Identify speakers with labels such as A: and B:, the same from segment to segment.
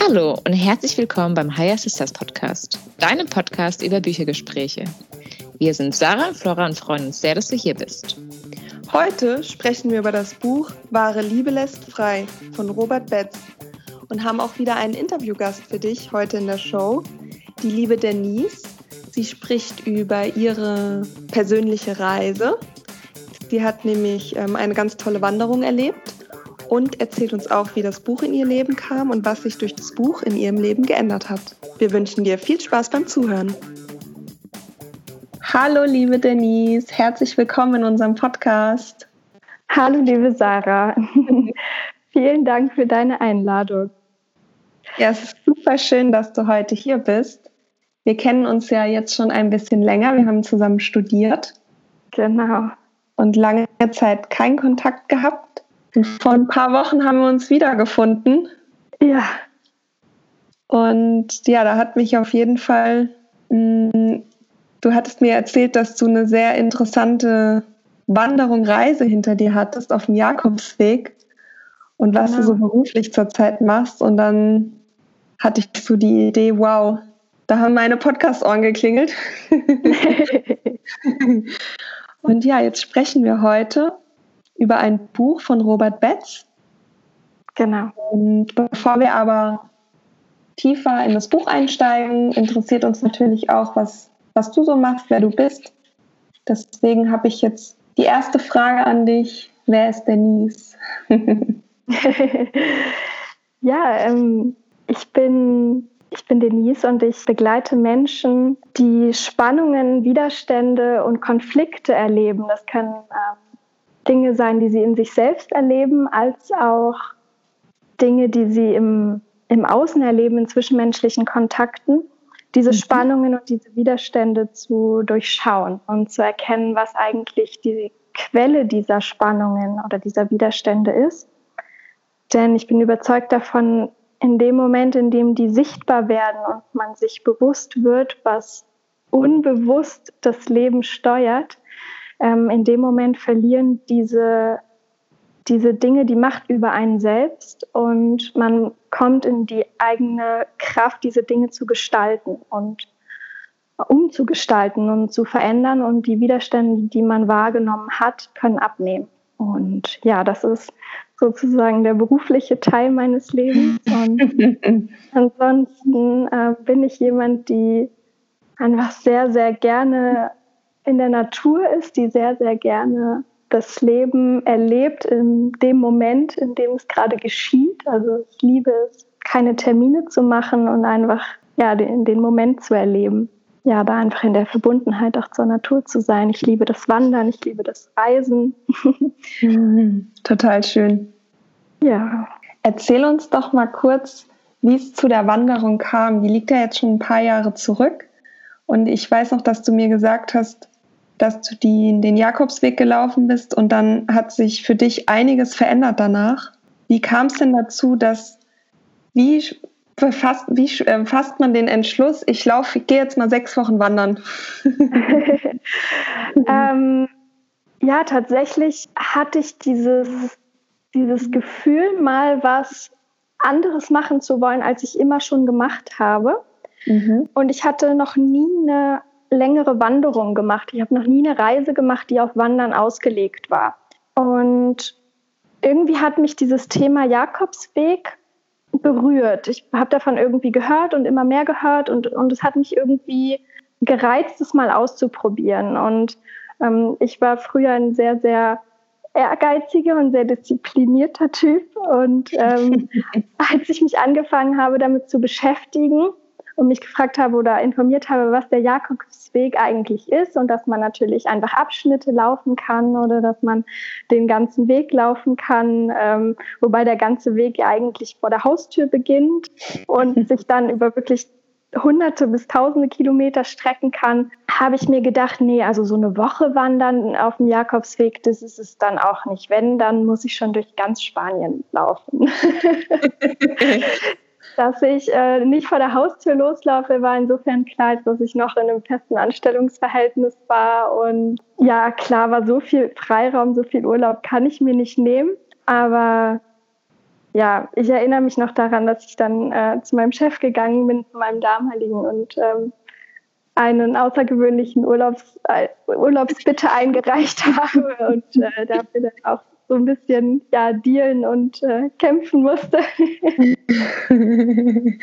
A: Hallo und herzlich willkommen beim Higher Sisters Podcast, deinem Podcast über Büchergespräche. Wir sind Sarah, Flora und freuen uns sehr, dass du hier bist.
B: Heute sprechen wir über das Buch Wahre Liebe lässt frei von Robert Betz und haben auch wieder einen Interviewgast für dich heute in der Show, die liebe Denise. Sie spricht über ihre persönliche Reise. Sie hat nämlich ähm, eine ganz tolle Wanderung erlebt und erzählt uns auch, wie das Buch in ihr Leben kam und was sich durch das Buch in ihrem Leben geändert hat. Wir wünschen dir viel Spaß beim Zuhören. Hallo, liebe Denise, herzlich willkommen in unserem Podcast.
C: Hallo, liebe Sarah. Vielen Dank für deine Einladung.
B: Ja, es ist super schön, dass du heute hier bist. Wir kennen uns ja jetzt schon ein bisschen länger. Wir haben zusammen studiert.
C: Genau.
B: Und lange Zeit keinen Kontakt gehabt. Und vor ein paar Wochen haben wir uns wiedergefunden.
C: Ja.
B: Und ja, da hat mich auf jeden Fall, mh, mm, du hattest mir erzählt, dass du eine sehr interessante Wanderung, Reise hinter dir hattest auf dem Jakobsweg und was genau. du so beruflich zurzeit machst. Und dann hatte ich so die Idee, wow, da haben meine Podcast-Ohren geklingelt. und ja, jetzt sprechen wir heute über ein Buch von Robert Betz.
C: Genau.
B: Und bevor wir aber tiefer in das Buch einsteigen, interessiert uns natürlich auch, was, was du so machst, wer du bist. Deswegen habe ich jetzt die erste Frage an dich. Wer ist Denise?
C: ja, ähm, ich bin ich bin Denise und ich begleite Menschen, die Spannungen, Widerstände und Konflikte erleben. Das können ähm, Dinge sein, die sie in sich selbst erleben, als auch Dinge, die sie im, im Außen erleben, in zwischenmenschlichen Kontakten. Diese mhm. Spannungen und diese Widerstände zu durchschauen und zu erkennen, was eigentlich die Quelle dieser Spannungen oder dieser Widerstände ist. Denn ich bin überzeugt davon, in dem Moment, in dem die sichtbar werden und man sich bewusst wird, was unbewusst das Leben steuert, ähm, in dem Moment verlieren diese, diese Dinge die Macht über einen selbst und man kommt in die eigene Kraft, diese Dinge zu gestalten und umzugestalten und zu verändern und die Widerstände, die man wahrgenommen hat, können abnehmen. Und ja, das ist sozusagen der berufliche Teil meines Lebens. Und ansonsten äh, bin ich jemand, die einfach sehr, sehr gerne in der Natur ist, die sehr, sehr gerne das Leben erlebt in dem Moment, in dem es gerade geschieht. Also ich liebe es, keine Termine zu machen und einfach ja, den, den Moment zu erleben. Ja, da einfach in der Verbundenheit auch zur Natur zu sein. Ich liebe das Wandern, ich liebe das Reisen.
B: Mhm, total schön.
C: Ja.
B: Erzähl uns doch mal kurz, wie es zu der Wanderung kam. Die liegt ja jetzt schon ein paar Jahre zurück. Und ich weiß noch, dass du mir gesagt hast, dass du die, den Jakobsweg gelaufen bist und dann hat sich für dich einiges verändert danach. Wie kam es denn dazu, dass, wie fasst, wie äh, fasst man den Entschluss, ich laufe, ich gehe jetzt mal sechs Wochen wandern?
C: ähm, ja, tatsächlich hatte ich dieses dieses Gefühl, mal was anderes machen zu wollen, als ich immer schon gemacht habe. Mhm. Und ich hatte noch nie eine längere Wanderung gemacht. Ich habe noch nie eine Reise gemacht, die auf Wandern ausgelegt war. Und irgendwie hat mich dieses Thema Jakobsweg berührt. Ich habe davon irgendwie gehört und immer mehr gehört und, und es hat mich irgendwie gereizt, es mal auszuprobieren. Und ähm, ich war früher ein sehr, sehr ehrgeiziger und sehr disziplinierter Typ. Und ähm, als ich mich angefangen habe, damit zu beschäftigen und mich gefragt habe oder informiert habe, was der Jakobsweg eigentlich ist und dass man natürlich einfach Abschnitte laufen kann oder dass man den ganzen Weg laufen kann, ähm, wobei der ganze Weg ja eigentlich vor der Haustür beginnt und sich dann über wirklich hunderte bis tausende Kilometer strecken kann, habe ich mir gedacht, nee, also so eine Woche wandern auf dem Jakobsweg, das ist es dann auch nicht. Wenn, dann muss ich schon durch ganz Spanien laufen. dass ich äh, nicht vor der Haustür loslaufe, war insofern klar, dass ich noch in einem festen Anstellungsverhältnis war und ja, klar war so viel Freiraum, so viel Urlaub kann ich mir nicht nehmen. Aber ja, ich erinnere mich noch daran, dass ich dann äh, zu meinem Chef gegangen bin, zu meinem damaligen und ähm, einen außergewöhnlichen Urlaubs, äh, Urlaubsbitte eingereicht habe und äh, dafür dann auch so ein bisschen ja, dealen und äh, kämpfen musste,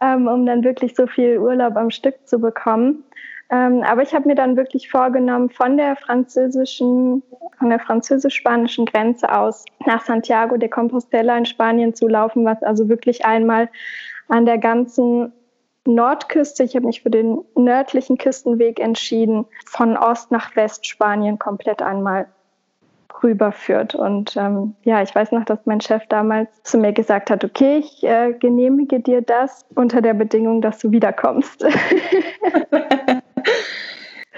C: ähm, um dann wirklich so viel Urlaub am Stück zu bekommen. Ähm, aber ich habe mir dann wirklich vorgenommen, von der französischen, von der französisch-spanischen Grenze aus nach Santiago de Compostela in Spanien zu laufen, was also wirklich einmal an der ganzen Nordküste, ich habe mich für den nördlichen Küstenweg entschieden, von Ost nach West Spanien komplett einmal rüberführt. Und ähm, ja, ich weiß noch, dass mein Chef damals zu mir gesagt hat, okay, ich äh, genehmige dir das unter der Bedingung, dass du wiederkommst.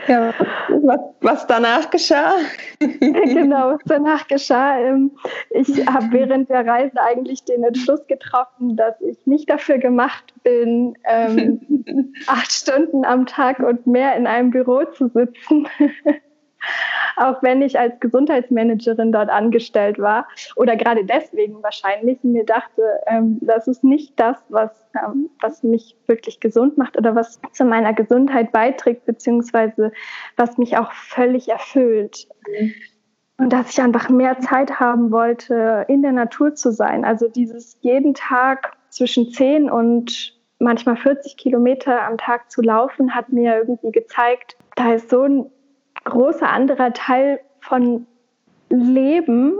B: Ja, was, was danach geschah?
C: genau, was danach geschah. Ähm, ich habe während der Reise eigentlich den Entschluss getroffen, dass ich nicht dafür gemacht bin, ähm, acht Stunden am Tag und mehr in einem Büro zu sitzen auch wenn ich als Gesundheitsmanagerin dort angestellt war oder gerade deswegen wahrscheinlich mir dachte, ähm, das ist nicht das, was, ähm, was mich wirklich gesund macht oder was zu meiner Gesundheit beiträgt, beziehungsweise was mich auch völlig erfüllt. Mhm. Und dass ich einfach mehr Zeit haben wollte, in der Natur zu sein. Also dieses jeden Tag zwischen 10 und manchmal 40 Kilometer am Tag zu laufen, hat mir irgendwie gezeigt, da ist so ein großer anderer Teil von Leben,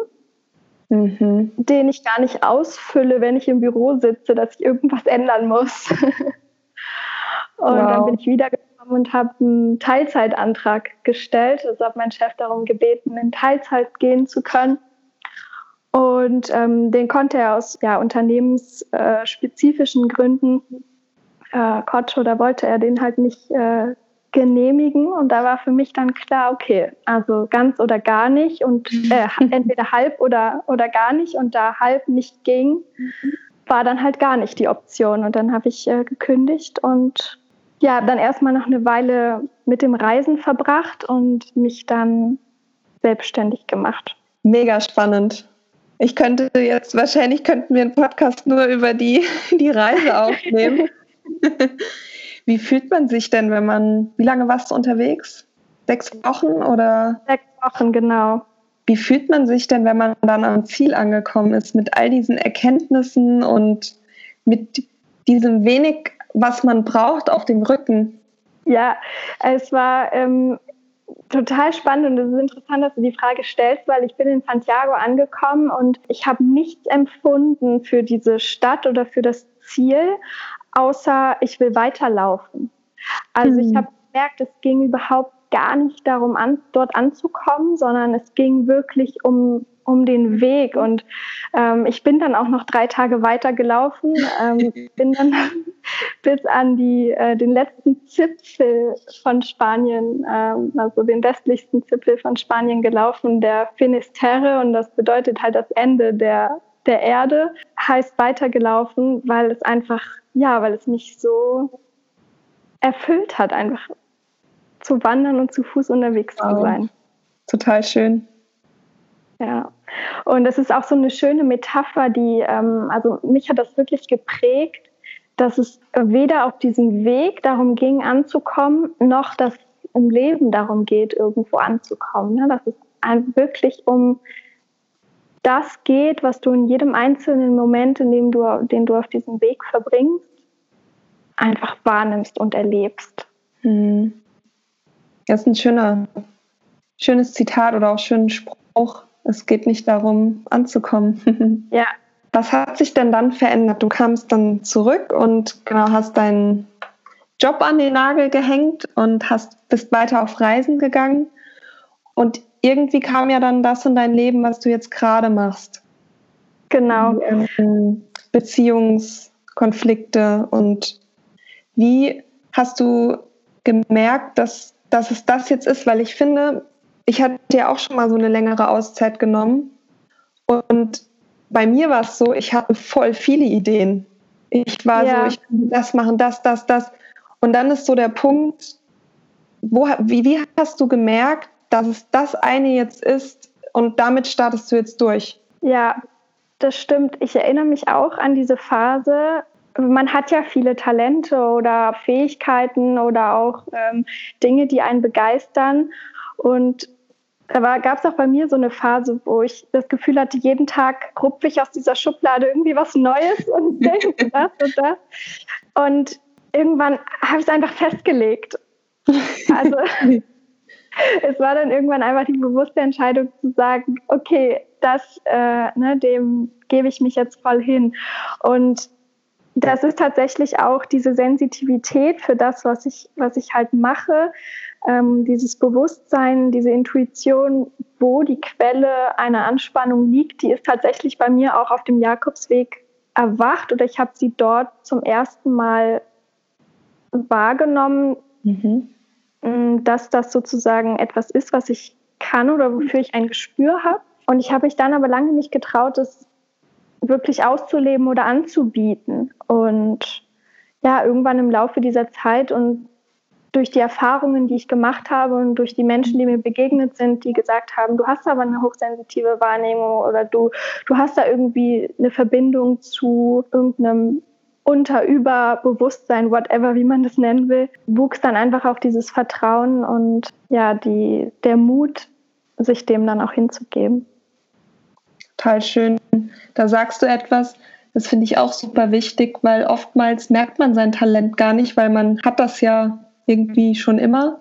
C: mhm. den ich gar nicht ausfülle, wenn ich im Büro sitze, dass ich irgendwas ändern muss. und wow. dann bin ich wiedergekommen und habe einen Teilzeitantrag gestellt. Also habe meinen Chef darum gebeten, in Teilzeit gehen zu können. Und ähm, den konnte er aus ja, unternehmensspezifischen Gründen, äh, Koch, oder wollte er den halt nicht äh, genehmigen und da war für mich dann klar, okay, also ganz oder gar nicht und mhm. äh, entweder halb oder, oder gar nicht und da halb nicht ging, war dann halt gar nicht die Option und dann habe ich äh, gekündigt und ja, dann erstmal noch eine Weile mit dem Reisen verbracht und mich dann selbstständig gemacht.
B: Mega spannend. Ich könnte jetzt, wahrscheinlich könnten wir einen Podcast nur über die, die Reise aufnehmen. Wie fühlt man sich denn, wenn man, wie lange warst du unterwegs? Sechs Wochen oder?
C: Sechs Wochen, genau.
B: Wie fühlt man sich denn, wenn man dann am Ziel angekommen ist, mit all diesen Erkenntnissen und mit diesem wenig, was man braucht, auf dem Rücken?
C: Ja, es war ähm, total spannend und es ist interessant, dass du die Frage stellst, weil ich bin in Santiago angekommen und ich habe nichts empfunden für diese Stadt oder für das Ziel, außer ich will weiterlaufen. Also mhm. ich habe gemerkt, es ging überhaupt gar nicht darum, an, dort anzukommen, sondern es ging wirklich um, um den Weg. Und ähm, ich bin dann auch noch drei Tage weitergelaufen, ähm, bin dann bis an die, äh, den letzten Zipfel von Spanien, ähm, also den westlichsten Zipfel von Spanien gelaufen, der Finisterre. Und das bedeutet halt das Ende der, der Erde, heißt weitergelaufen, weil es einfach ja, weil es mich so erfüllt hat, einfach zu wandern und zu Fuß unterwegs wow. zu sein.
B: Total schön.
C: Ja, und es ist auch so eine schöne Metapher, die, ähm, also mich hat das wirklich geprägt, dass es weder auf diesem Weg darum ging, anzukommen, noch dass es im Leben darum geht, irgendwo anzukommen. Ne? Dass es wirklich um das geht, was du in jedem einzelnen Moment, in dem du, den du auf diesem Weg verbringst, einfach wahrnimmst und erlebst.
B: Hm. Das ist ein schöner, schönes Zitat oder auch schöner Spruch. Es geht nicht darum, anzukommen.
C: ja.
B: Was hat sich denn dann verändert? Du kamst dann zurück und genau hast deinen Job an den Nagel gehängt und hast bist weiter auf Reisen gegangen. Und irgendwie kam ja dann das in dein Leben, was du jetzt gerade machst.
C: Genau.
B: Ähm, Beziehungskonflikte und wie hast du gemerkt, dass, dass es das jetzt ist? Weil ich finde, ich hatte ja auch schon mal so eine längere Auszeit genommen und bei mir war es so, ich hatte voll viele Ideen. Ich war ja. so, ich kann das machen, das, das, das. Und dann ist so der Punkt, wo, wie, wie hast du gemerkt, dass es das eine jetzt ist und damit startest du jetzt durch.
C: Ja, das stimmt. Ich erinnere mich auch an diese Phase. Man hat ja viele Talente oder Fähigkeiten oder auch ähm, Dinge, die einen begeistern. Und da gab es auch bei mir so eine Phase, wo ich das Gefühl hatte, jeden Tag rupfe ich aus dieser Schublade irgendwie was Neues und denke das und das. Und irgendwann habe ich es einfach festgelegt. Also es war dann irgendwann einfach die bewusste Entscheidung zu sagen, okay, das, äh, ne, dem gebe ich mich jetzt voll hin. Und das ist tatsächlich auch diese Sensitivität für das, was ich, was ich halt mache, ähm, dieses Bewusstsein, diese Intuition, wo die Quelle einer Anspannung liegt, die ist tatsächlich bei mir auch auf dem Jakobsweg erwacht oder ich habe sie dort zum ersten Mal wahrgenommen, mhm. Mm, dass das sozusagen etwas ist, was ich kann oder wofür ich ein Gespür habe. Und ich habe mich dann aber lange nicht getraut, es wirklich auszuleben oder anzubieten. Und ja, irgendwann im Laufe dieser Zeit und durch die Erfahrungen, die ich gemacht habe und durch die Menschen, die mir begegnet sind, die gesagt haben, du hast aber eine hochsensitive Wahrnehmung oder du, du hast da irgendwie eine Verbindung zu irgendeinem unter, über Bewusstsein, whatever, wie man das nennen will, wuchs dann einfach auf dieses Vertrauen und ja, die, der Mut, sich dem dann auch hinzugeben.
B: Total schön. Da sagst du etwas, das finde ich auch super wichtig, weil oftmals merkt man sein Talent gar nicht, weil man hat das ja irgendwie schon immer.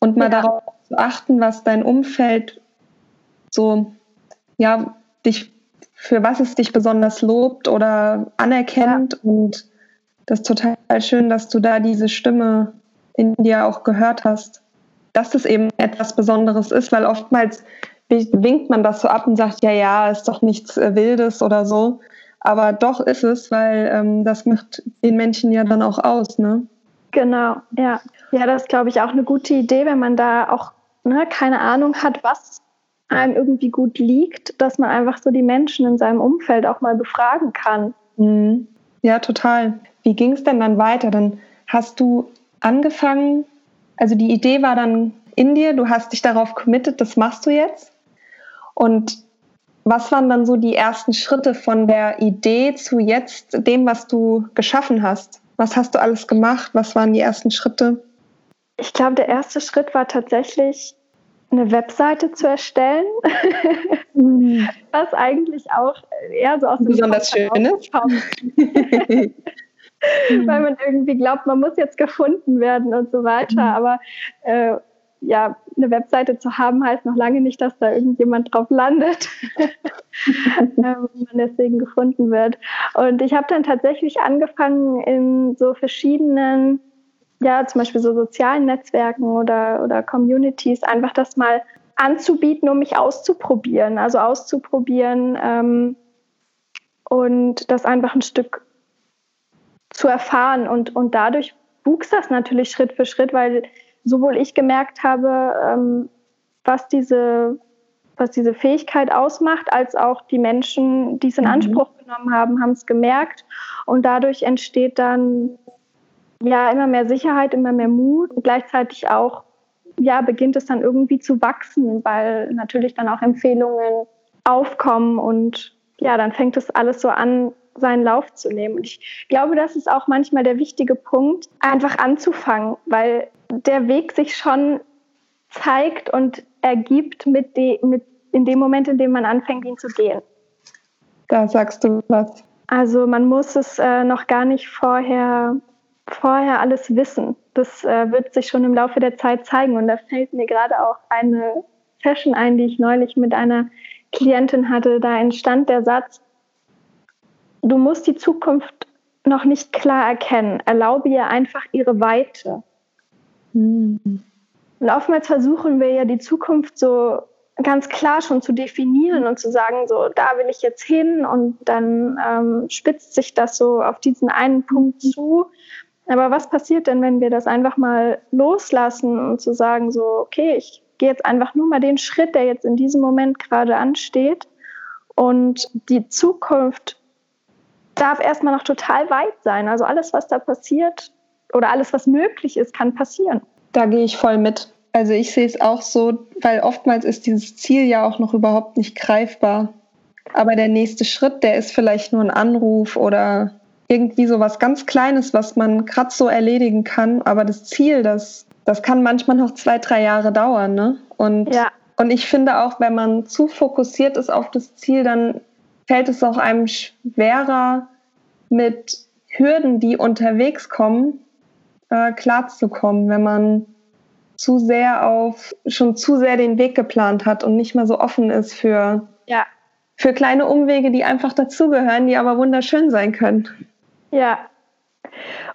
B: Und mal ja. darauf zu achten, was dein Umfeld so, ja, dich für was es dich besonders lobt oder anerkennt. Ja. Und das ist total schön, dass du da diese Stimme in dir auch gehört hast, dass es eben etwas Besonderes ist, weil oftmals winkt man das so ab und sagt, ja, ja, ist doch nichts äh, Wildes oder so. Aber doch ist es, weil ähm, das macht den Menschen ja dann auch aus, ne?
C: Genau, ja. Ja, das ist, glaube ich, auch eine gute Idee, wenn man da auch ne, keine Ahnung hat, was einem irgendwie gut liegt, dass man einfach so die Menschen in seinem Umfeld auch mal befragen kann.
B: Mhm. Ja, total. Wie ging es denn dann weiter? Dann hast du angefangen, also die Idee war dann in dir, du hast dich darauf committed, das machst du jetzt. Und was waren dann so die ersten Schritte von der Idee zu jetzt dem, was du geschaffen hast? Was hast du alles gemacht? Was waren die ersten Schritte?
C: Ich glaube, der erste Schritt war tatsächlich eine Webseite zu erstellen, mhm. was eigentlich auch eher so aus dem
B: besonders schön ist.
C: Weil man irgendwie glaubt, man muss jetzt gefunden werden und so weiter. Mhm. Aber äh, ja, eine Webseite zu haben, heißt noch lange nicht, dass da irgendjemand drauf landet, ähm, man deswegen gefunden wird. Und ich habe dann tatsächlich angefangen, in so verschiedenen ja, zum Beispiel so sozialen Netzwerken oder, oder Communities, einfach das mal anzubieten, um mich auszuprobieren. Also auszuprobieren ähm, und das einfach ein Stück zu erfahren. Und, und dadurch wuchs das natürlich Schritt für Schritt, weil sowohl ich gemerkt habe, ähm, was diese was diese Fähigkeit ausmacht, als auch die Menschen, die es in mhm. Anspruch genommen haben, haben es gemerkt. Und dadurch entsteht dann ja, immer mehr Sicherheit, immer mehr Mut und gleichzeitig auch, ja, beginnt es dann irgendwie zu wachsen, weil natürlich dann auch Empfehlungen aufkommen und ja, dann fängt es alles so an, seinen Lauf zu nehmen. Und ich glaube, das ist auch manchmal der wichtige Punkt, einfach anzufangen, weil der Weg sich schon zeigt und ergibt mit, de, mit in dem Moment, in dem man anfängt, ihn zu gehen.
B: Da sagst du was.
C: Also man muss es äh, noch gar nicht vorher vorher alles wissen. Das äh, wird sich schon im Laufe der Zeit zeigen. Und da fällt mir gerade auch eine Session ein, die ich neulich mit einer Klientin hatte. Da entstand der Satz, du musst die Zukunft noch nicht klar erkennen. Erlaube ihr einfach ihre Weite. Hm. Und oftmals versuchen wir ja die Zukunft so ganz klar schon zu definieren und zu sagen, so, da will ich jetzt hin und dann ähm, spitzt sich das so auf diesen einen Punkt zu. Aber was passiert denn, wenn wir das einfach mal loslassen und zu sagen, so, okay, ich gehe jetzt einfach nur mal den Schritt, der jetzt in diesem Moment gerade ansteht und die Zukunft darf erstmal noch total weit sein. Also alles, was da passiert oder alles, was möglich ist, kann passieren.
B: Da gehe ich voll mit. Also ich sehe es auch so, weil oftmals ist dieses Ziel ja auch noch überhaupt nicht greifbar. Aber der nächste Schritt, der ist vielleicht nur ein Anruf oder irgendwie so was ganz Kleines, was man gerade so erledigen kann. Aber das Ziel, das, das kann manchmal noch zwei, drei Jahre dauern. Ne? Und, ja. und ich finde auch, wenn man zu fokussiert ist auf das Ziel, dann fällt es auch einem schwerer, mit Hürden, die unterwegs kommen, äh, klarzukommen, wenn man zu sehr auf, schon zu sehr den Weg geplant hat und nicht mehr so offen ist für, ja. für kleine Umwege, die einfach dazugehören, die aber wunderschön sein können.
C: Ja.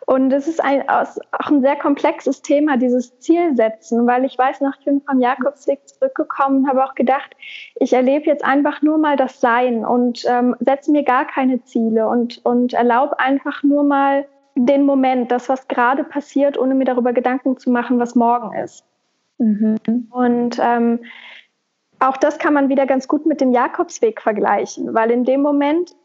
C: Und es ist ein, auch ein sehr komplexes Thema, dieses Zielsetzen, weil ich weiß noch, ich vom Jakobsweg zurückgekommen habe auch gedacht, ich erlebe jetzt einfach nur mal das Sein und ähm, setze mir gar keine Ziele und, und erlaube einfach nur mal den Moment, das, was gerade passiert, ohne mir darüber Gedanken zu machen, was morgen ist. Mhm. Und ähm, auch das kann man wieder ganz gut mit dem Jakobsweg vergleichen, weil in dem Moment,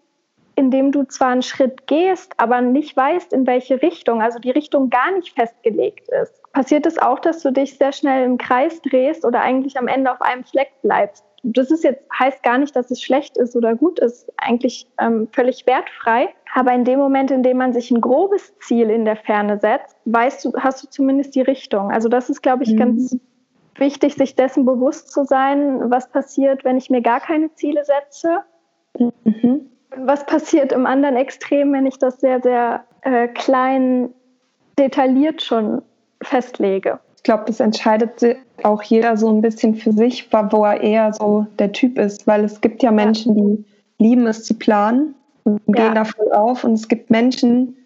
C: in dem du zwar einen Schritt gehst, aber nicht weißt, in welche Richtung, also die Richtung gar nicht festgelegt ist, passiert es auch, dass du dich sehr schnell im Kreis drehst oder eigentlich am Ende auf einem Fleck bleibst das ist jetzt, heißt gar nicht, dass es schlecht ist oder gut ist, eigentlich ähm, völlig wertfrei. Aber in dem Moment, in dem man sich ein grobes Ziel in der Ferne setzt, weißt du, hast du zumindest die Richtung. Also das ist, glaube ich, mhm. ganz wichtig, sich dessen bewusst zu sein, was passiert, wenn ich mir gar keine Ziele setze. Mhm. Was passiert im anderen Extrem, wenn ich das sehr, sehr äh, klein detailliert schon festlege?
B: Ich glaube, das entscheidet auch jeder so ein bisschen für sich, wo er eher so der Typ ist, weil es gibt ja Menschen, die lieben es zu planen und gehen da voll auf und es gibt Menschen,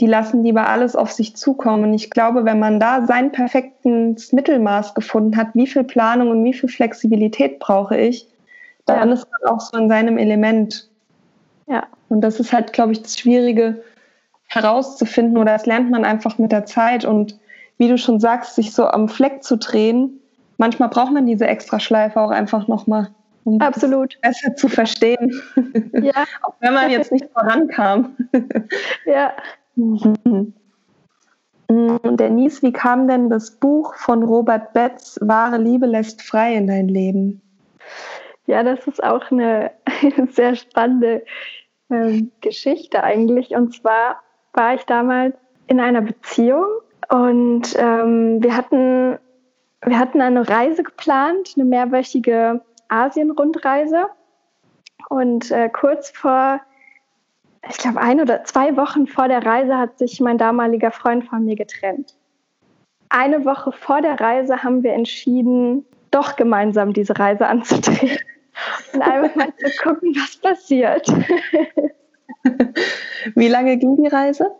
B: die lassen lieber alles auf sich zukommen. Und ich glaube, wenn man da sein perfektes Mittelmaß gefunden hat, wie viel Planung und wie viel Flexibilität brauche ich, dann ja. ist man auch so in seinem Element. Ja. Und das ist halt, glaube ich, das Schwierige herauszufinden oder das lernt man einfach mit der Zeit und wie du schon sagst, sich so am Fleck zu drehen. Manchmal braucht man diese extra Schleife auch einfach nochmal,
C: um Absolut.
B: besser zu verstehen. Ja. auch wenn man jetzt nicht vorankam. ja. Mhm. Denise, wie kam denn das Buch von Robert Betz, Wahre Liebe lässt frei in dein Leben?
C: Ja, das ist auch eine sehr spannende ähm, Geschichte eigentlich. Und zwar war ich damals in einer Beziehung und ähm, wir, hatten, wir hatten eine Reise geplant, eine mehrwöchige Asien-Rundreise. Und äh, kurz vor, ich glaube, ein oder zwei Wochen vor der Reise hat sich mein damaliger Freund von mir getrennt. Eine Woche vor der Reise haben wir entschieden, doch gemeinsam diese Reise anzutreten und einfach mal zu gucken, was passiert.
B: Wie lange ging die Reise?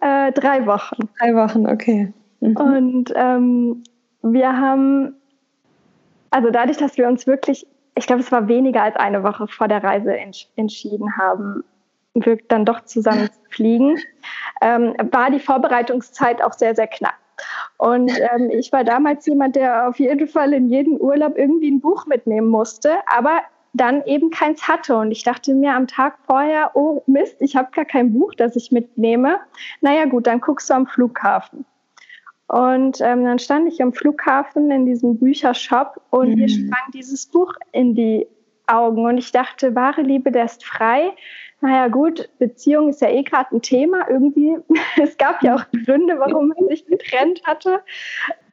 C: Äh, drei Wochen.
B: Drei Wochen, okay.
C: Mhm. Und ähm, wir haben, also dadurch, dass wir uns wirklich, ich glaube, es war weniger als eine Woche vor der Reise ents entschieden haben, wir dann doch zusammen zu fliegen, ähm, war die Vorbereitungszeit auch sehr, sehr knapp. Und ähm, ich war damals jemand, der auf jeden Fall in jeden Urlaub irgendwie ein Buch mitnehmen musste. Aber dann eben keins hatte. Und ich dachte mir am Tag vorher, oh Mist, ich habe gar kein Buch, das ich mitnehme. Naja gut, dann guckst du am Flughafen. Und ähm, dann stand ich am Flughafen in diesem Büchershop und mhm. mir sprang dieses Buch in die Augen. Und ich dachte, wahre Liebe lässt frei. Naja gut, Beziehung ist ja eh gerade ein Thema irgendwie. es gab ja auch Gründe, warum man sich getrennt hatte.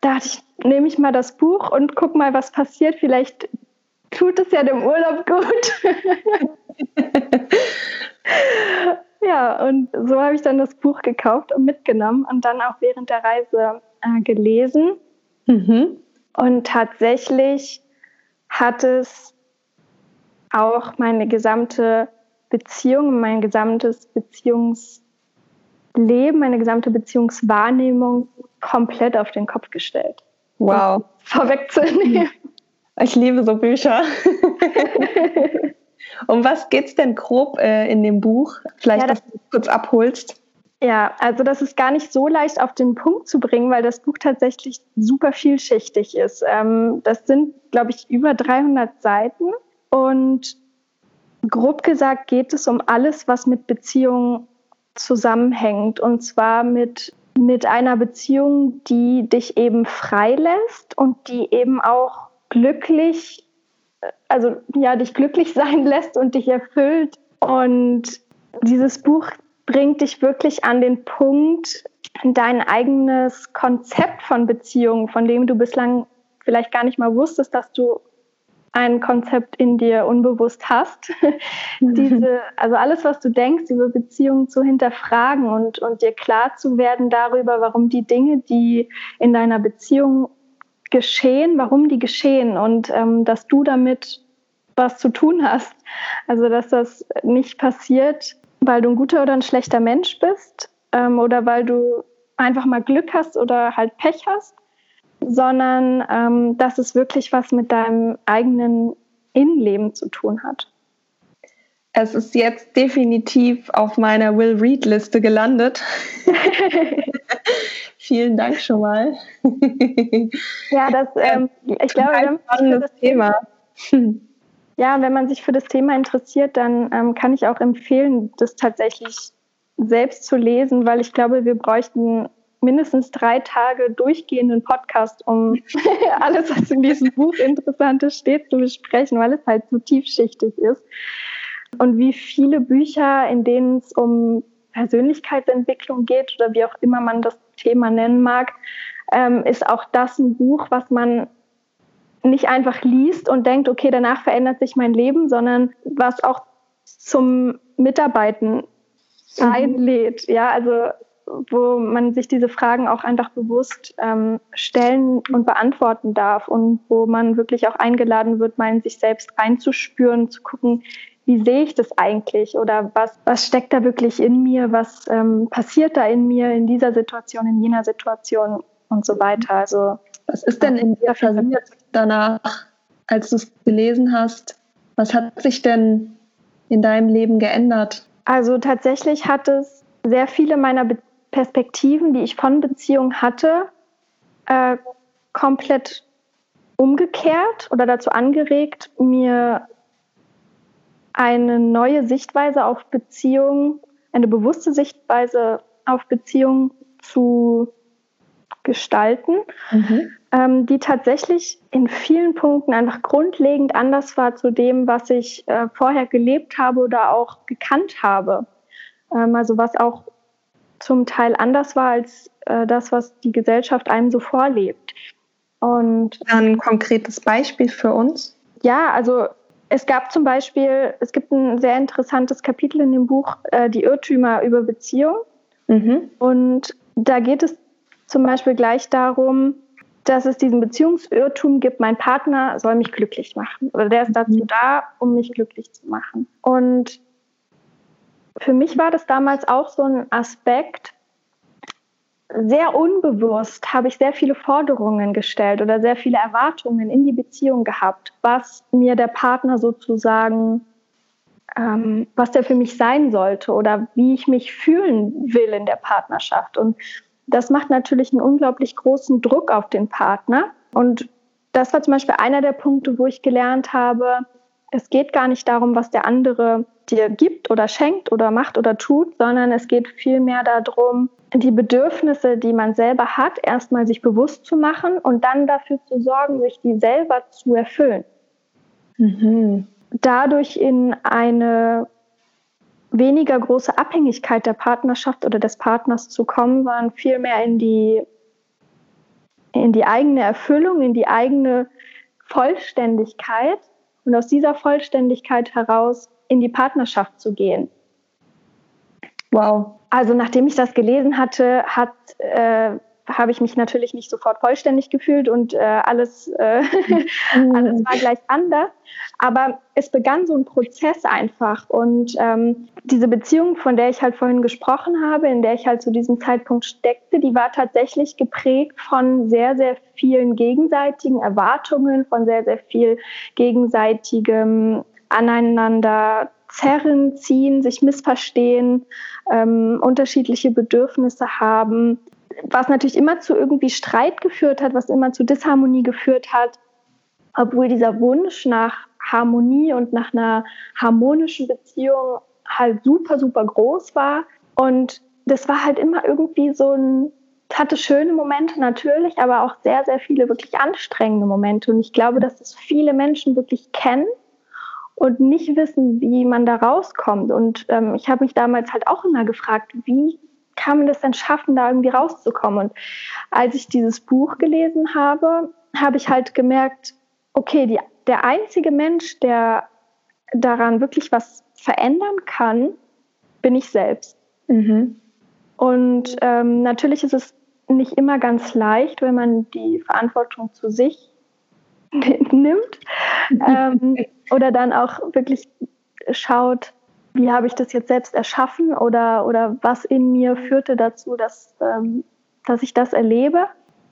C: Da dachte ich, nehme ich mal das Buch und guck mal, was passiert. Vielleicht tut es ja dem Urlaub gut. ja, und so habe ich dann das Buch gekauft und mitgenommen und dann auch während der Reise äh, gelesen. Mhm. Und tatsächlich hat es auch meine gesamte Beziehung, mein gesamtes Beziehungsleben, meine gesamte Beziehungswahrnehmung komplett auf den Kopf gestellt.
B: Wow.
C: Vorwegzunehmen.
B: Ich liebe so Bücher. um was geht es denn grob äh, in dem Buch? Vielleicht, ja, dass du kurz abholst.
C: Ja, also das ist gar nicht so leicht auf den Punkt zu bringen, weil das Buch tatsächlich super vielschichtig ist. Ähm, das sind, glaube ich, über 300 Seiten und grob gesagt geht es um alles, was mit Beziehungen zusammenhängt und zwar mit mit einer Beziehung, die dich eben frei lässt und die eben auch glücklich, also ja, dich glücklich sein lässt und dich erfüllt. Und dieses Buch bringt dich wirklich an den Punkt, dein eigenes Konzept von Beziehungen, von dem du bislang vielleicht gar nicht mal wusstest, dass du ein Konzept in dir unbewusst hast. Diese, also alles, was du denkst über Beziehungen zu hinterfragen und, und dir klar zu werden darüber, warum die Dinge, die in deiner Beziehung geschehen, warum die geschehen und ähm, dass du damit was zu tun hast. Also dass das nicht passiert, weil du ein guter oder ein schlechter Mensch bist ähm, oder weil du einfach mal Glück hast oder halt Pech hast, sondern ähm, dass es wirklich was mit deinem eigenen Innenleben zu tun hat.
B: Es ist jetzt definitiv auf meiner Will Read Liste gelandet. Vielen Dank schon mal.
C: ja, das, ähm, ich glaube,
B: ein spannendes Thema.
C: Ja, wenn man sich für das Thema interessiert, dann ähm, kann ich auch empfehlen, das tatsächlich selbst zu lesen, weil ich glaube, wir bräuchten mindestens drei Tage durchgehenden Podcast, um alles, was in diesem Buch Interessantes steht, zu besprechen, weil es halt so tiefschichtig ist. Und wie viele Bücher, in denen es um Persönlichkeitsentwicklung geht oder wie auch immer man das Thema nennen mag, ähm, ist auch das ein Buch, was man nicht einfach liest und denkt, okay, danach verändert sich mein Leben, sondern was auch zum Mitarbeiten mhm. einlädt. Ja, also wo man sich diese Fragen auch einfach bewusst ähm, stellen und beantworten darf und wo man wirklich auch eingeladen wird, mal in sich selbst reinzuspüren, zu gucken, wie sehe ich das eigentlich oder was, was steckt da wirklich in mir, was ähm, passiert da in mir in dieser Situation, in jener Situation und so weiter. Also
B: was ist denn in dir passiert danach, als du es gelesen hast? Was hat sich denn in deinem Leben geändert?
C: Also tatsächlich hat es sehr viele meiner Be Perspektiven, die ich von Beziehungen hatte, äh, komplett umgekehrt oder dazu angeregt, mir eine neue Sichtweise auf Beziehungen, eine bewusste Sichtweise auf Beziehungen zu gestalten, mhm. ähm, die tatsächlich in vielen Punkten einfach grundlegend anders war zu dem, was ich äh, vorher gelebt habe oder auch gekannt habe. Ähm, also was auch zum Teil anders war als äh, das, was die Gesellschaft einem so vorlebt.
B: Und ein konkretes Beispiel für uns?
C: Ja, also es gab zum Beispiel, es gibt ein sehr interessantes Kapitel in dem Buch, äh, die Irrtümer über Beziehung. Mhm. Und da geht es zum Beispiel gleich darum, dass es diesen Beziehungsirrtum gibt, mein Partner soll mich glücklich machen oder der ist dazu mhm. da, um mich glücklich zu machen. Und für mich war das damals auch so ein Aspekt, sehr unbewusst habe ich sehr viele Forderungen gestellt oder sehr viele Erwartungen in die Beziehung gehabt, was mir der Partner sozusagen, ähm, was der für mich sein sollte oder wie ich mich fühlen will in der Partnerschaft. Und das macht natürlich einen unglaublich großen Druck auf den Partner. Und das war zum Beispiel einer der Punkte, wo ich gelernt habe, es geht gar nicht darum, was der andere dir gibt oder schenkt oder macht oder tut, sondern es geht vielmehr darum, die Bedürfnisse, die man selber hat, erstmal sich bewusst zu machen und dann dafür zu sorgen, sich die selber zu erfüllen. Mhm. Dadurch in eine weniger große Abhängigkeit der Partnerschaft oder des Partners zu kommen, sondern vielmehr in die, in die eigene Erfüllung, in die eigene Vollständigkeit und aus dieser Vollständigkeit heraus in die Partnerschaft zu gehen. Wow. Also nachdem ich das gelesen hatte, hat äh, habe ich mich natürlich nicht sofort vollständig gefühlt und äh, alles, äh, mhm. alles war gleich anders. Aber es begann so ein Prozess einfach. Und ähm, diese Beziehung, von der ich halt vorhin gesprochen habe, in der ich halt zu diesem Zeitpunkt steckte, die war tatsächlich geprägt von sehr, sehr vielen gegenseitigen Erwartungen, von sehr, sehr viel gegenseitigem Aneinander zerren, ziehen, sich missverstehen, ähm, unterschiedliche Bedürfnisse haben, was natürlich immer zu irgendwie Streit geführt hat, was immer zu Disharmonie geführt hat, obwohl dieser Wunsch nach Harmonie und nach einer harmonischen Beziehung halt super, super groß war. Und das war halt immer irgendwie so ein es hatte schöne Momente natürlich, aber auch sehr, sehr viele wirklich anstrengende Momente. Und ich glaube, dass es viele Menschen wirklich kennen und nicht wissen, wie man da rauskommt. Und ähm, ich habe mich damals halt auch immer gefragt, wie kann man das denn schaffen, da irgendwie rauszukommen? Und als ich dieses Buch gelesen habe, habe ich halt gemerkt, okay, die, der einzige Mensch, der daran wirklich was verändern kann, bin ich selbst. Mhm. Und ähm, natürlich ist es nicht immer ganz leicht, wenn man die Verantwortung zu sich nimmt ähm, oder dann auch wirklich schaut, wie habe ich das jetzt selbst erschaffen oder, oder was in mir führte dazu, dass, ähm, dass ich das erlebe.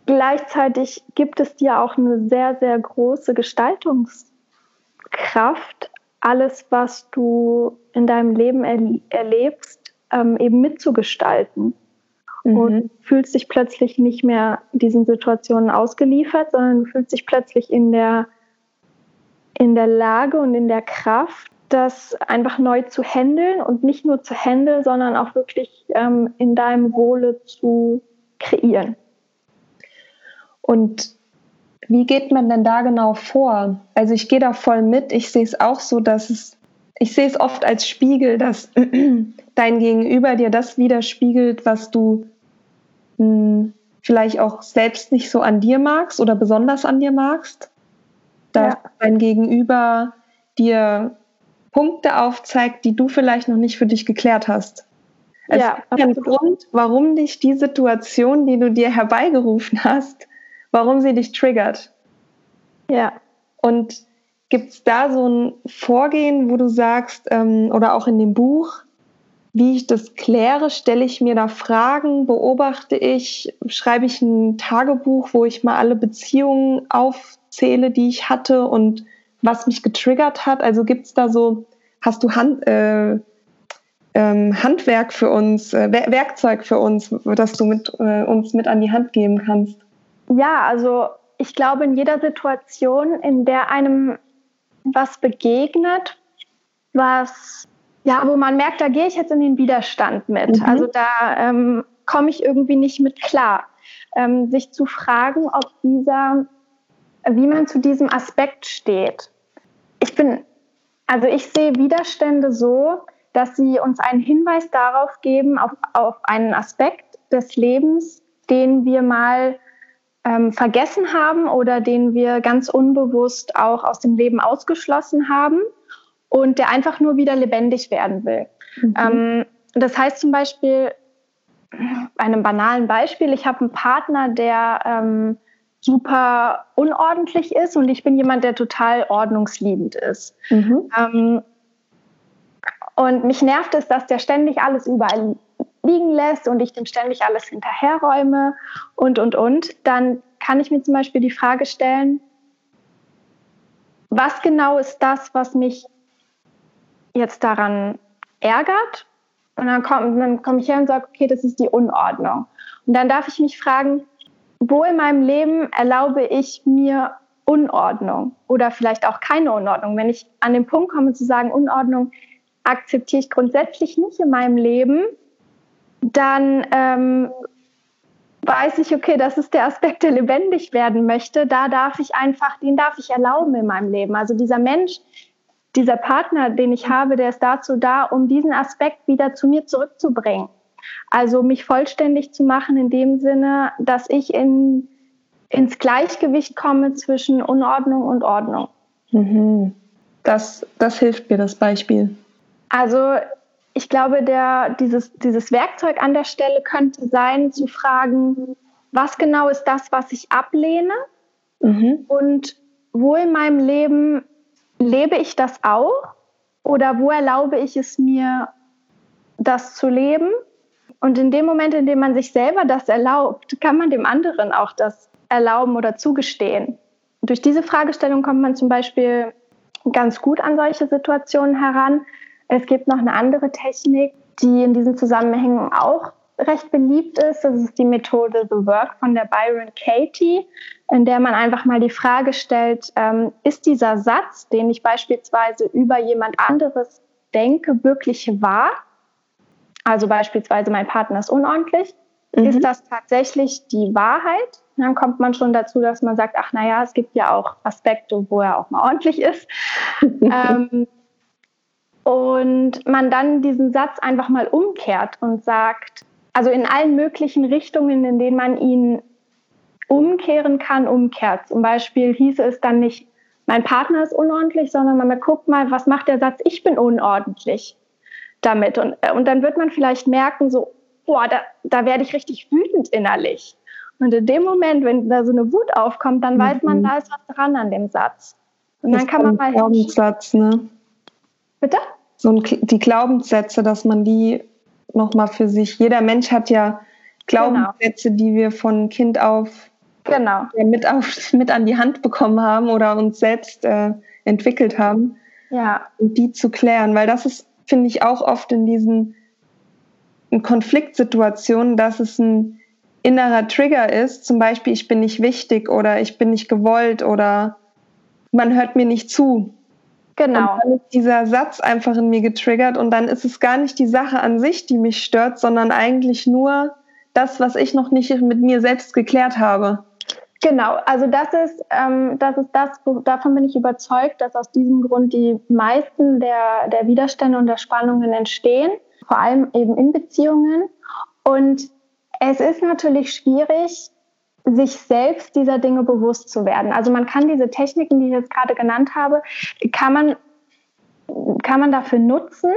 C: Gleichzeitig gibt es dir auch eine sehr, sehr große Gestaltungskraft, alles, was du in deinem Leben er erlebst, ähm, eben mitzugestalten. Mhm. Und fühlst dich plötzlich nicht mehr diesen Situationen ausgeliefert, sondern du fühlst dich plötzlich in der, in der Lage und in der Kraft, das einfach neu zu handeln und nicht nur zu handeln, sondern auch wirklich ähm, in deinem Wohle zu kreieren.
B: Und wie geht man denn da genau vor? Also ich gehe da voll mit. Ich sehe es auch so, dass es, ich sehe es oft als Spiegel, dass dein Gegenüber dir das widerspiegelt, was du mh, hm, vielleicht auch selbst nicht so an dir magst oder besonders an dir magst. Dass ja. dein Gegenüber dir Punkte aufzeigt, die du vielleicht noch nicht für dich geklärt hast. Es ja, gibt einen Grund, warum dich die Situation, die du dir herbeigerufen hast, warum sie dich triggert.
C: Ja.
B: Und gibt es da so ein Vorgehen, wo du sagst, ähm, oder auch in dem Buch, wie ich das kläre, stelle ich mir da Fragen, beobachte ich, schreibe ich ein Tagebuch, wo ich mal alle Beziehungen aufzähle, die ich hatte und was mich getriggert hat. Also gibt es da so, hast du Hand, äh, ähm, Handwerk für uns, äh, Werkzeug für uns, das du mit, äh, uns mit an die Hand geben kannst?
C: Ja, also ich glaube, in jeder Situation, in der einem was begegnet, was ja, wo man merkt, da gehe ich jetzt in den Widerstand mit. Mhm. Also da ähm, komme ich irgendwie nicht mit klar. Ähm, sich zu fragen, ob dieser, wie man zu diesem Aspekt steht. Ich bin, also ich sehe Widerstände so, dass sie uns einen Hinweis darauf geben, auf, auf einen Aspekt des Lebens, den wir mal ähm, vergessen haben oder den wir ganz unbewusst auch aus dem Leben ausgeschlossen haben und der einfach nur wieder lebendig werden will. Mhm. Ähm, das heißt zum Beispiel, bei einem banalen Beispiel, ich habe einen Partner, der ähm, super unordentlich ist und ich bin jemand, der total ordnungsliebend ist. Mhm. Ähm, und mich nervt es, dass der ständig alles überall liegen lässt und ich dem ständig alles hinterherräume und, und, und, dann kann ich mir zum Beispiel die Frage stellen, was genau ist das, was mich jetzt daran ärgert? Und dann komme dann komm ich her und sage, okay, das ist die Unordnung. Und dann darf ich mich fragen, wo in meinem Leben erlaube ich mir Unordnung oder vielleicht auch keine Unordnung? Wenn ich an den Punkt komme zu sagen, Unordnung akzeptiere ich grundsätzlich nicht in meinem Leben, dann ähm, weiß ich, okay, das ist der Aspekt, der lebendig werden möchte. Da darf ich einfach, den darf ich erlauben in meinem Leben. Also dieser Mensch, dieser Partner, den ich habe, der ist dazu da, um diesen Aspekt wieder zu mir zurückzubringen. Also mich vollständig zu machen in dem Sinne, dass ich in, ins Gleichgewicht komme zwischen Unordnung und Ordnung.
B: Mhm. Das, das hilft mir, das Beispiel.
C: Also ich glaube, der, dieses, dieses Werkzeug an der Stelle könnte sein, zu fragen, was genau ist das, was ich ablehne? Mhm. Und wo in meinem Leben lebe ich das auch? Oder wo erlaube ich es mir, das zu leben? Und in dem Moment, in dem man sich selber das erlaubt, kann man dem anderen auch das erlauben oder zugestehen. Und durch diese Fragestellung kommt man zum Beispiel ganz gut an solche Situationen heran, es gibt noch eine andere Technik, die in diesen Zusammenhängen auch recht beliebt ist. Das ist die Methode The Work von der Byron Katie, in der man einfach mal die Frage stellt, ähm, ist dieser Satz, den ich beispielsweise über jemand anderes denke, wirklich wahr? Also beispielsweise mein Partner ist unordentlich. Mhm. Ist das tatsächlich die Wahrheit? Dann kommt man schon dazu, dass man sagt, ach naja, es gibt ja auch Aspekte, wo er auch mal ordentlich ist. ähm, und man dann diesen Satz einfach mal umkehrt und sagt, also in allen möglichen Richtungen, in denen man ihn umkehren kann, umkehrt. Zum Beispiel hieße es dann nicht, mein Partner ist unordentlich, sondern man guckt mal, was macht der Satz, ich bin unordentlich damit. Und, äh, und dann wird man vielleicht merken, so, boah, da, da werde ich richtig wütend innerlich. Und in dem Moment, wenn da so eine Wut aufkommt, dann mhm. weiß man, mhm. da ist was dran an dem Satz. Und das dann kann man mal.
B: Glaubenssatz, ne?
C: Bitte?
B: So ein, die Glaubenssätze, dass man die nochmal für sich. Jeder Mensch hat ja Glaubenssätze, genau. die wir von Kind auf
C: genau.
B: mit, auf, mit an die Hand bekommen haben oder uns selbst äh, entwickelt haben.
C: Ja.
B: Und die zu klären, weil das ist, finde ich, auch oft in diesen Konfliktsituationen, dass es ein innerer Trigger ist, zum Beispiel ich bin nicht wichtig oder ich bin nicht gewollt oder man hört mir nicht zu.
C: Genau.
B: Und dann ist dieser Satz einfach in mir getriggert und dann ist es gar nicht die Sache an sich, die mich stört, sondern eigentlich nur das, was ich noch nicht mit mir selbst geklärt habe.
C: Genau, also das ist, ähm, das ist das, davon bin ich überzeugt, dass aus diesem Grund die meisten der, der Widerstände und der Spannungen entstehen, vor allem eben in Beziehungen. Und es ist natürlich schwierig, sich selbst dieser Dinge bewusst zu werden. Also man kann diese Techniken, die ich jetzt gerade genannt habe, kann man, kann man dafür nutzen.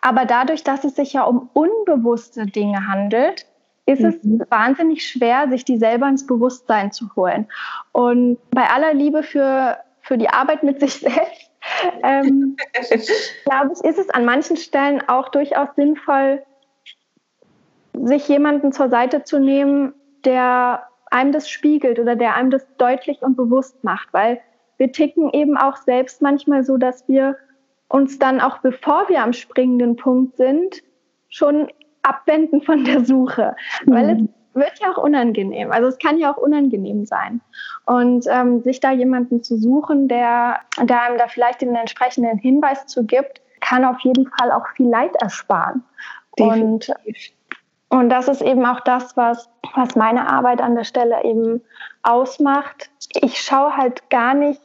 C: Aber dadurch, dass es sich ja um unbewusste Dinge handelt, ist mhm. es wahnsinnig schwer, sich die selber ins Bewusstsein zu holen. Und bei aller Liebe für, für die Arbeit mit sich selbst, ähm, glaube ich, ist es an manchen Stellen auch durchaus sinnvoll, sich jemanden zur Seite zu nehmen, der einem das spiegelt oder der einem das deutlich und bewusst macht, weil wir ticken eben auch selbst manchmal so, dass wir uns dann auch bevor wir am springenden Punkt sind, schon abwenden von der Suche, mhm. weil es wird ja auch unangenehm. Also es kann ja auch unangenehm sein. Und ähm, sich da jemanden zu suchen, der, der einem da vielleicht den entsprechenden Hinweis zu gibt, kann auf jeden Fall auch viel Leid ersparen. Definitiv. Und und das ist eben auch das, was, was meine Arbeit an der Stelle eben ausmacht. Ich schaue halt gar nicht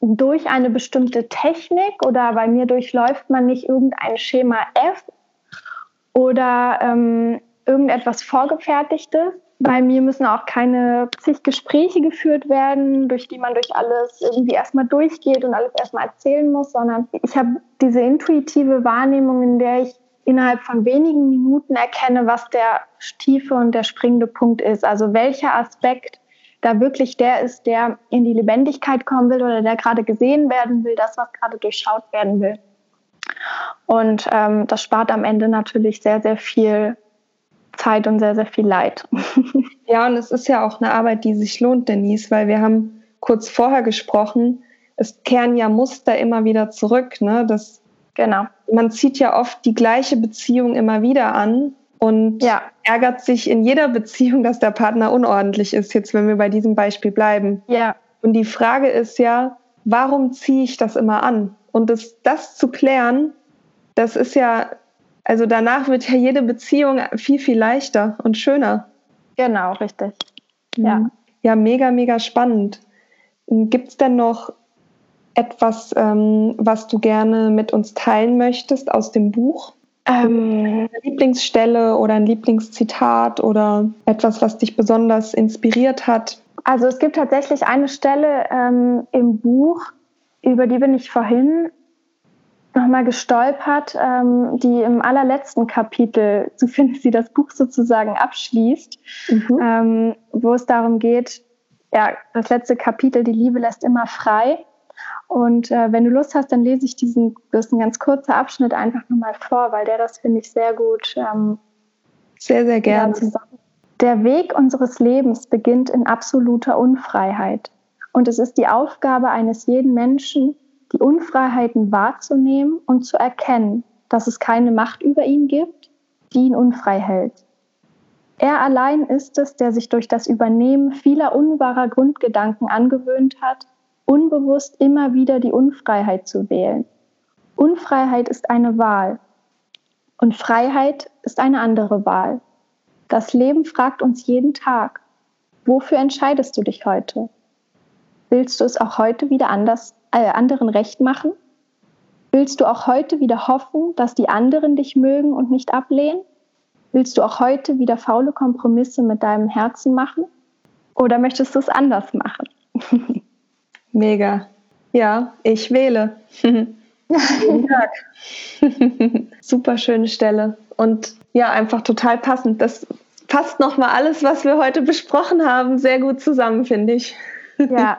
C: durch eine bestimmte Technik oder bei mir durchläuft man nicht irgendein Schema F oder ähm, irgendetwas Vorgefertigtes. Bei mir müssen auch keine zig Gespräche geführt werden, durch die man durch alles irgendwie erstmal durchgeht und alles erstmal erzählen muss, sondern ich habe diese intuitive Wahrnehmung, in der ich innerhalb von wenigen Minuten erkenne, was der tiefe und der springende Punkt ist. Also welcher Aspekt da wirklich der ist, der in die Lebendigkeit kommen will oder der gerade gesehen werden will, das, was gerade durchschaut werden will. Und ähm, das spart am Ende natürlich sehr, sehr viel Zeit und sehr, sehr viel Leid.
B: ja, und es ist ja auch eine Arbeit, die sich lohnt, Denise, weil wir haben kurz vorher gesprochen, es kehren ja Muster immer wieder zurück. Ne? Das
C: Genau.
B: Man zieht ja oft die gleiche Beziehung immer wieder an und ja. ärgert sich in jeder Beziehung, dass der Partner unordentlich ist, jetzt wenn wir bei diesem Beispiel bleiben.
C: Ja.
B: Und die Frage ist ja, warum ziehe ich das immer an? Und das, das zu klären, das ist ja, also danach wird ja jede Beziehung viel, viel leichter und schöner.
C: Genau, richtig.
B: Ja. Ja, mega, mega spannend. Gibt es denn noch etwas, ähm, was du gerne mit uns teilen möchtest aus dem Buch? Ähm, eine Lieblingsstelle oder ein Lieblingszitat oder etwas, was dich besonders inspiriert hat?
C: Also es gibt tatsächlich eine Stelle ähm, im Buch, über die bin ich vorhin nochmal gestolpert, ähm, die im allerletzten Kapitel, so finden sie das Buch sozusagen abschließt, mhm. ähm, wo es darum geht, ja, das letzte Kapitel, die Liebe lässt immer frei. Und äh, wenn du Lust hast, dann lese ich diesen, das ist ein ganz kurzer Abschnitt einfach nochmal vor, weil der das finde ich sehr gut. Ähm,
B: sehr, sehr gerne.
C: Der Weg unseres Lebens beginnt in absoluter Unfreiheit. Und es ist die Aufgabe eines jeden Menschen, die Unfreiheiten wahrzunehmen und zu erkennen, dass es keine Macht über ihn gibt, die ihn unfrei hält. Er allein ist es, der sich durch das Übernehmen vieler unwahrer Grundgedanken angewöhnt hat, unbewusst immer wieder die Unfreiheit zu wählen. Unfreiheit ist eine Wahl und Freiheit ist eine andere Wahl. Das Leben fragt uns jeden Tag, wofür entscheidest du dich heute? Willst du es auch heute wieder anders, äh, anderen recht machen? Willst du auch heute wieder hoffen, dass die anderen dich mögen und nicht ablehnen? Willst du auch heute wieder faule Kompromisse mit deinem Herzen machen? Oder möchtest du es anders machen?
B: Mega. Ja, ich wähle. Jeden Tag. Super schöne Stelle. Und ja, einfach total passend. Das passt nochmal alles, was wir heute besprochen haben, sehr gut zusammen, finde ich.
C: Ja.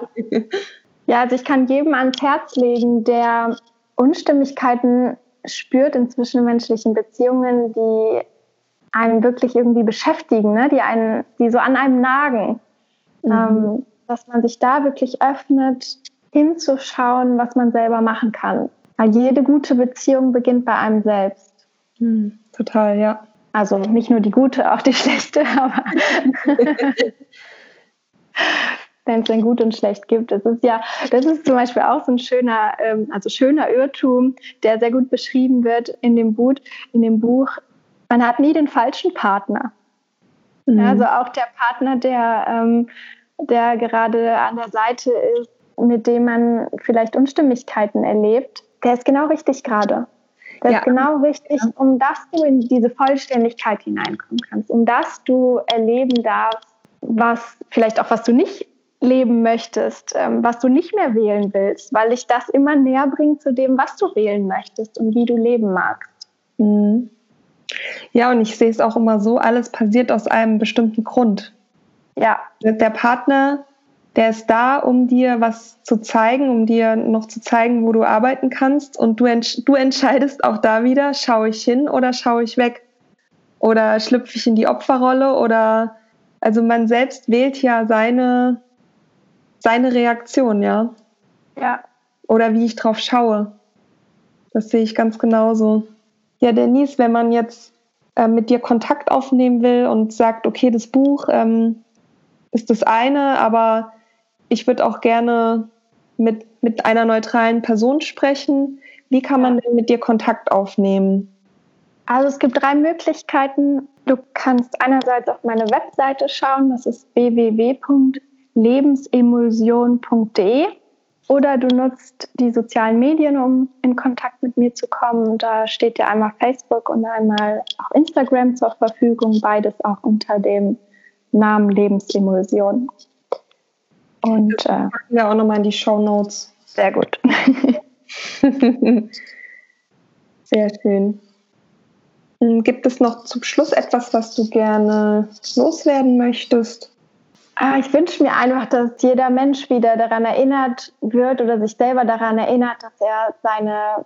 C: Ja, also ich kann jedem ans Herz legen, der Unstimmigkeiten spürt in zwischenmenschlichen Beziehungen, die einen wirklich irgendwie beschäftigen, ne? die, einen, die so an einem nagen. Mhm. Ähm, dass man sich da wirklich öffnet, hinzuschauen, was man selber machen kann. Weil jede gute Beziehung beginnt bei einem selbst.
B: Mhm. Total, ja.
C: Also nicht nur die gute, auch die schlechte, aber wenn es ein Gut und Schlecht gibt. Das ist ja, das ist zum Beispiel auch so ein schöner, ähm, also schöner Irrtum, der sehr gut beschrieben wird in dem Buch. In dem Buch. Man hat nie den falschen Partner. Mhm. Also auch der Partner, der, ähm, der gerade an der Seite ist, mit dem man vielleicht Unstimmigkeiten erlebt, der ist genau richtig gerade. Der ja. ist genau richtig, um dass du in diese Vollständigkeit hineinkommen kannst, um dass du erleben darfst, was vielleicht auch was du nicht leben möchtest, ähm, was du nicht mehr wählen willst, weil dich das immer näher bringt zu dem, was du wählen möchtest und wie du leben magst.
B: Mhm. Ja, und ich sehe es auch immer so, alles passiert aus einem bestimmten Grund. Ja. Der Partner, der ist da, um dir was zu zeigen, um dir noch zu zeigen, wo du arbeiten kannst. Und du, entsch du entscheidest auch da wieder, schaue ich hin oder schaue ich weg? Oder schlüpfe ich in die Opferrolle? Oder also man selbst wählt ja seine seine Reaktion, ja.
C: Ja.
B: Oder wie ich drauf schaue. Das sehe ich ganz genauso. Ja, Denise, wenn man jetzt äh, mit dir Kontakt aufnehmen will und sagt, okay, das Buch ähm, ist das eine, aber ich würde auch gerne mit, mit einer neutralen Person sprechen. Wie kann man denn mit dir Kontakt aufnehmen?
C: Also es gibt drei Möglichkeiten. Du kannst einerseits auf meine Webseite schauen, das ist www lebensemulsion.de oder du nutzt die sozialen Medien, um in Kontakt mit mir zu kommen. Da steht dir einmal Facebook und einmal auch Instagram zur Verfügung, beides auch unter dem Namen Lebensemulsion.
B: Und äh, ja auch nochmal in die Show Notes.
C: Sehr gut.
B: Sehr schön. Hm, gibt es noch zum Schluss etwas, was du gerne loswerden möchtest?
C: Ah, ich wünsche mir einfach, dass jeder Mensch wieder daran erinnert wird oder sich selber daran erinnert, dass er seine,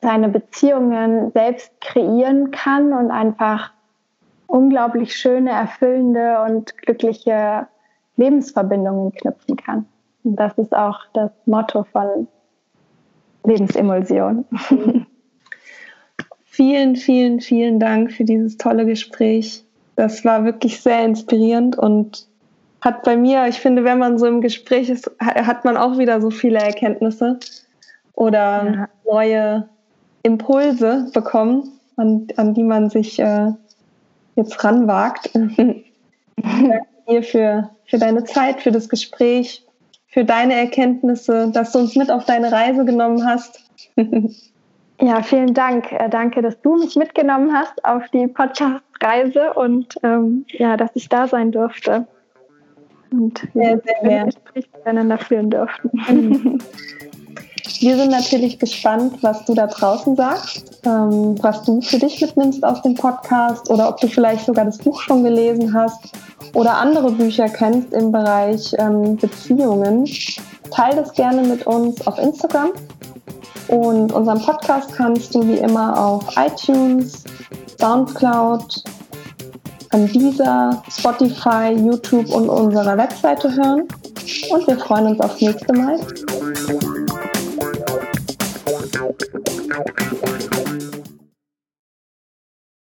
C: seine Beziehungen selbst kreieren kann und einfach unglaublich schöne, erfüllende und glückliche Lebensverbindungen knüpfen kann. Und das ist auch das Motto von Lebensemulsion.
B: vielen, vielen, vielen Dank für dieses tolle Gespräch. Das war wirklich sehr inspirierend und hat bei mir, ich finde, wenn man so im Gespräch ist, hat man auch wieder so viele Erkenntnisse oder ja. neue Impulse bekommen, an, an die man sich äh, jetzt ranwagt. Danke dir für, für deine Zeit, für das Gespräch, für deine Erkenntnisse, dass du uns mit auf deine Reise genommen hast.
C: Ja, vielen Dank. Äh, danke, dass du mich mitgenommen hast auf die Podcast-Reise und ähm, ja, dass ich da sein durfte. Und wir sehr, Gespräch miteinander führen durften.
B: Wir sind natürlich gespannt, was du da draußen sagst, ähm, was du für dich mitnimmst aus dem Podcast oder ob du vielleicht sogar das Buch schon gelesen hast oder andere Bücher kennst im Bereich ähm, Beziehungen. Teil das gerne mit uns auf Instagram und unseren Podcast kannst du wie immer auf iTunes, Soundcloud, an dieser, Spotify, YouTube und unserer Webseite hören. Und wir freuen uns aufs nächste Mal.